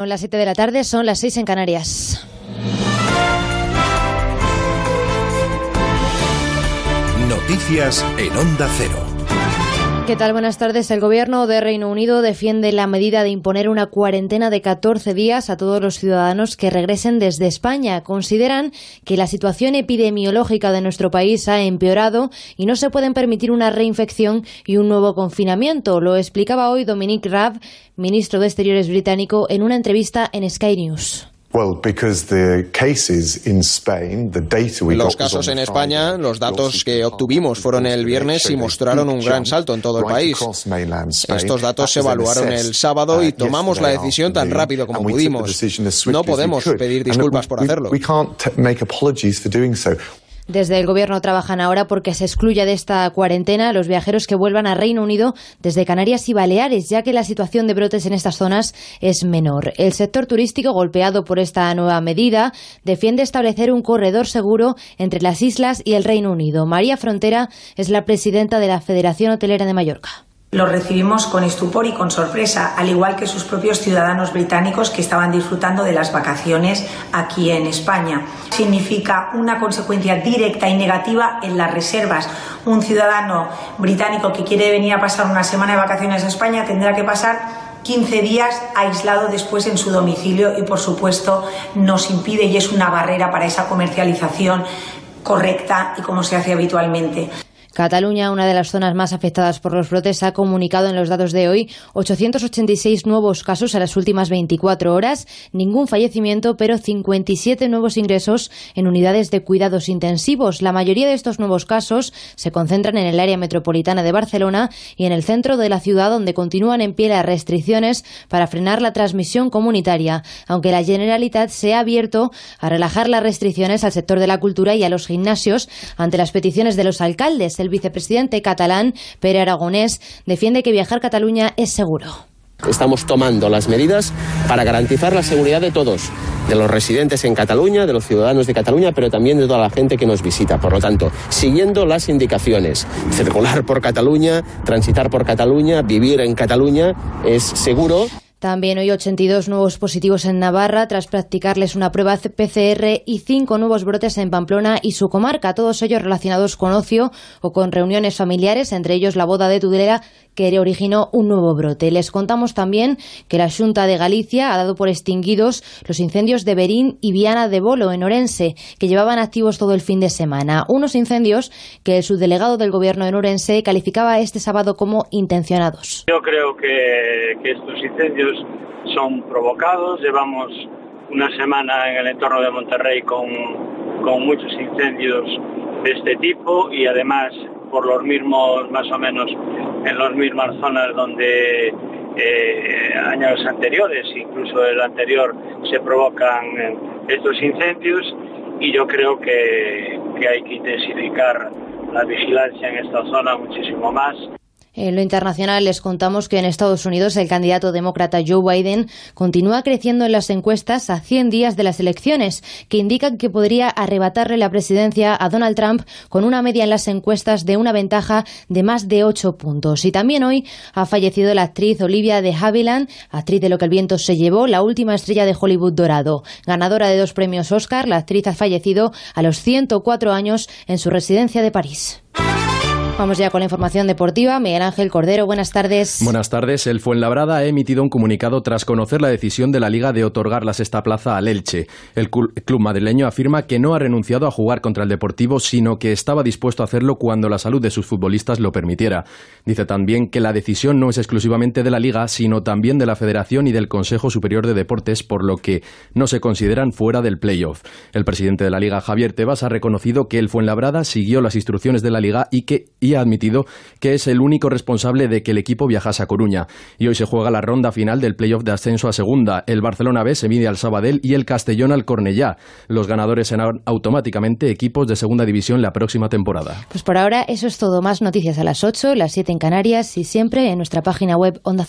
Son las 7 de la tarde, son las 6 en Canarias. Noticias en Onda Cero. ¿Qué tal? Buenas tardes. El gobierno de Reino Unido defiende la medida de imponer una cuarentena de 14 días a todos los ciudadanos que regresen desde España. Consideran que la situación epidemiológica de nuestro país ha empeorado y no se pueden permitir una reinfección y un nuevo confinamiento. Lo explicaba hoy Dominic Raab, ministro de Exteriores británico, en una entrevista en Sky News. Los casos en España, los datos que obtuvimos fueron el viernes y mostraron un gran salto en todo el país. Estos datos se evaluaron el sábado y tomamos la decisión tan rápido como pudimos. No podemos pedir disculpas por hacerlo. Desde el Gobierno trabajan ahora porque se excluya de esta cuarentena a los viajeros que vuelvan a Reino Unido desde Canarias y Baleares, ya que la situación de brotes en estas zonas es menor. El sector turístico, golpeado por esta nueva medida, defiende establecer un corredor seguro entre las islas y el Reino Unido. María Frontera es la presidenta de la Federación Hotelera de Mallorca. Lo recibimos con estupor y con sorpresa, al igual que sus propios ciudadanos británicos que estaban disfrutando de las vacaciones aquí en España. Significa una consecuencia directa y negativa en las reservas. Un ciudadano británico que quiere venir a pasar una semana de vacaciones a España tendrá que pasar 15 días aislado después en su domicilio y, por supuesto, nos impide y es una barrera para esa comercialización correcta y como se hace habitualmente. Cataluña, una de las zonas más afectadas por los brotes, ha comunicado en los datos de hoy 886 nuevos casos en las últimas 24 horas, ningún fallecimiento, pero 57 nuevos ingresos en unidades de cuidados intensivos. La mayoría de estos nuevos casos se concentran en el área metropolitana de Barcelona y en el centro de la ciudad, donde continúan en pie las restricciones para frenar la transmisión comunitaria, aunque la Generalitat se ha abierto a relajar las restricciones al sector de la cultura y a los gimnasios ante las peticiones de los alcaldes el vicepresidente catalán, Pere Aragonés, defiende que viajar a Cataluña es seguro. Estamos tomando las medidas para garantizar la seguridad de todos, de los residentes en Cataluña, de los ciudadanos de Cataluña, pero también de toda la gente que nos visita. Por lo tanto, siguiendo las indicaciones, circular por Cataluña, transitar por Cataluña, vivir en Cataluña es seguro. También hoy 82 nuevos positivos en Navarra tras practicarles una prueba PCR y cinco nuevos brotes en Pamplona y su comarca, todos ellos relacionados con ocio o con reuniones familiares, entre ellos la boda de Tudela que originó un nuevo brote. Les contamos también que la Junta de Galicia ha dado por extinguidos los incendios de Berín y Viana de Bolo, en Orense, que llevaban activos todo el fin de semana. Unos incendios que el subdelegado del Gobierno en Orense calificaba este sábado como intencionados. Yo creo que, que estos incendios son provocados. Llevamos una semana en el entorno de Monterrey con, con muchos incendios de este tipo y además por los mismos, más o menos, en las mismas zonas donde eh, años anteriores, incluso el anterior, se provocan estos incendios y yo creo que, que hay que intensificar la vigilancia en esta zona muchísimo más. En lo internacional les contamos que en Estados Unidos el candidato demócrata Joe Biden continúa creciendo en las encuestas a 100 días de las elecciones, que indican que podría arrebatarle la presidencia a Donald Trump con una media en las encuestas de una ventaja de más de 8 puntos. Y también hoy ha fallecido la actriz Olivia de Havilland, actriz de Lo que el viento se llevó, la última estrella de Hollywood dorado. Ganadora de dos premios Oscar, la actriz ha fallecido a los 104 años en su residencia de París. Vamos ya con la información deportiva. Miguel Ángel Cordero, buenas tardes. Buenas tardes. El Fuenlabrada ha emitido un comunicado tras conocer la decisión de la Liga de otorgar la sexta plaza al Elche. El club madrileño afirma que no ha renunciado a jugar contra el Deportivo, sino que estaba dispuesto a hacerlo cuando la salud de sus futbolistas lo permitiera. Dice también que la decisión no es exclusivamente de la Liga, sino también de la Federación y del Consejo Superior de Deportes, por lo que no se consideran fuera del playoff. El presidente de la Liga, Javier Tebas, ha reconocido que el Fuenlabrada siguió las instrucciones de la Liga y que admitido que es el único responsable de que el equipo viajase a Coruña. Y hoy se juega la ronda final del playoff de ascenso a segunda. El Barcelona B se mide al Sabadell y el Castellón al Cornellá. Los ganadores serán automáticamente equipos de segunda división la próxima temporada. Pues por ahora eso es todo. Más noticias a las 8, las 7 en Canarias y siempre en nuestra página web onda